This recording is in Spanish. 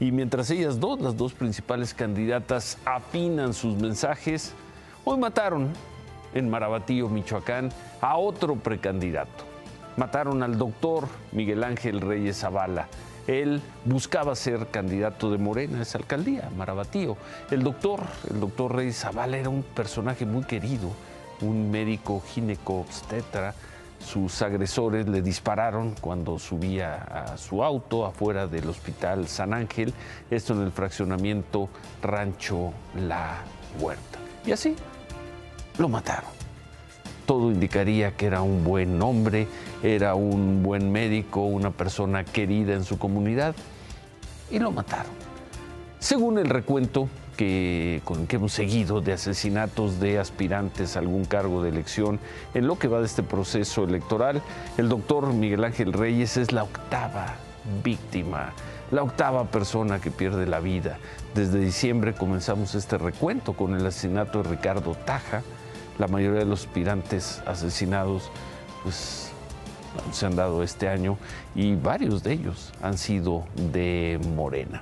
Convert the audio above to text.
Y mientras ellas dos, las dos principales candidatas, afinan sus mensajes, hoy mataron en Marabatío, Michoacán, a otro precandidato. Mataron al doctor Miguel Ángel Reyes Zavala. Él buscaba ser candidato de Morena a esa alcaldía, Marabatío. El doctor, el doctor Reyes Zavala era un personaje muy querido, un médico gineco-obstetra sus agresores le dispararon cuando subía a su auto afuera del hospital San Ángel, esto en el fraccionamiento Rancho La Huerta. Y así lo mataron. Todo indicaría que era un buen hombre, era un buen médico, una persona querida en su comunidad, y lo mataron. Según el recuento, que, hemos seguido de asesinatos de aspirantes a algún cargo de elección en lo que va de este proceso electoral. El doctor Miguel Ángel Reyes es la octava víctima, la octava persona que pierde la vida. Desde diciembre comenzamos este recuento con el asesinato de Ricardo Taja. La mayoría de los aspirantes asesinados pues, se han dado este año y varios de ellos han sido de Morena.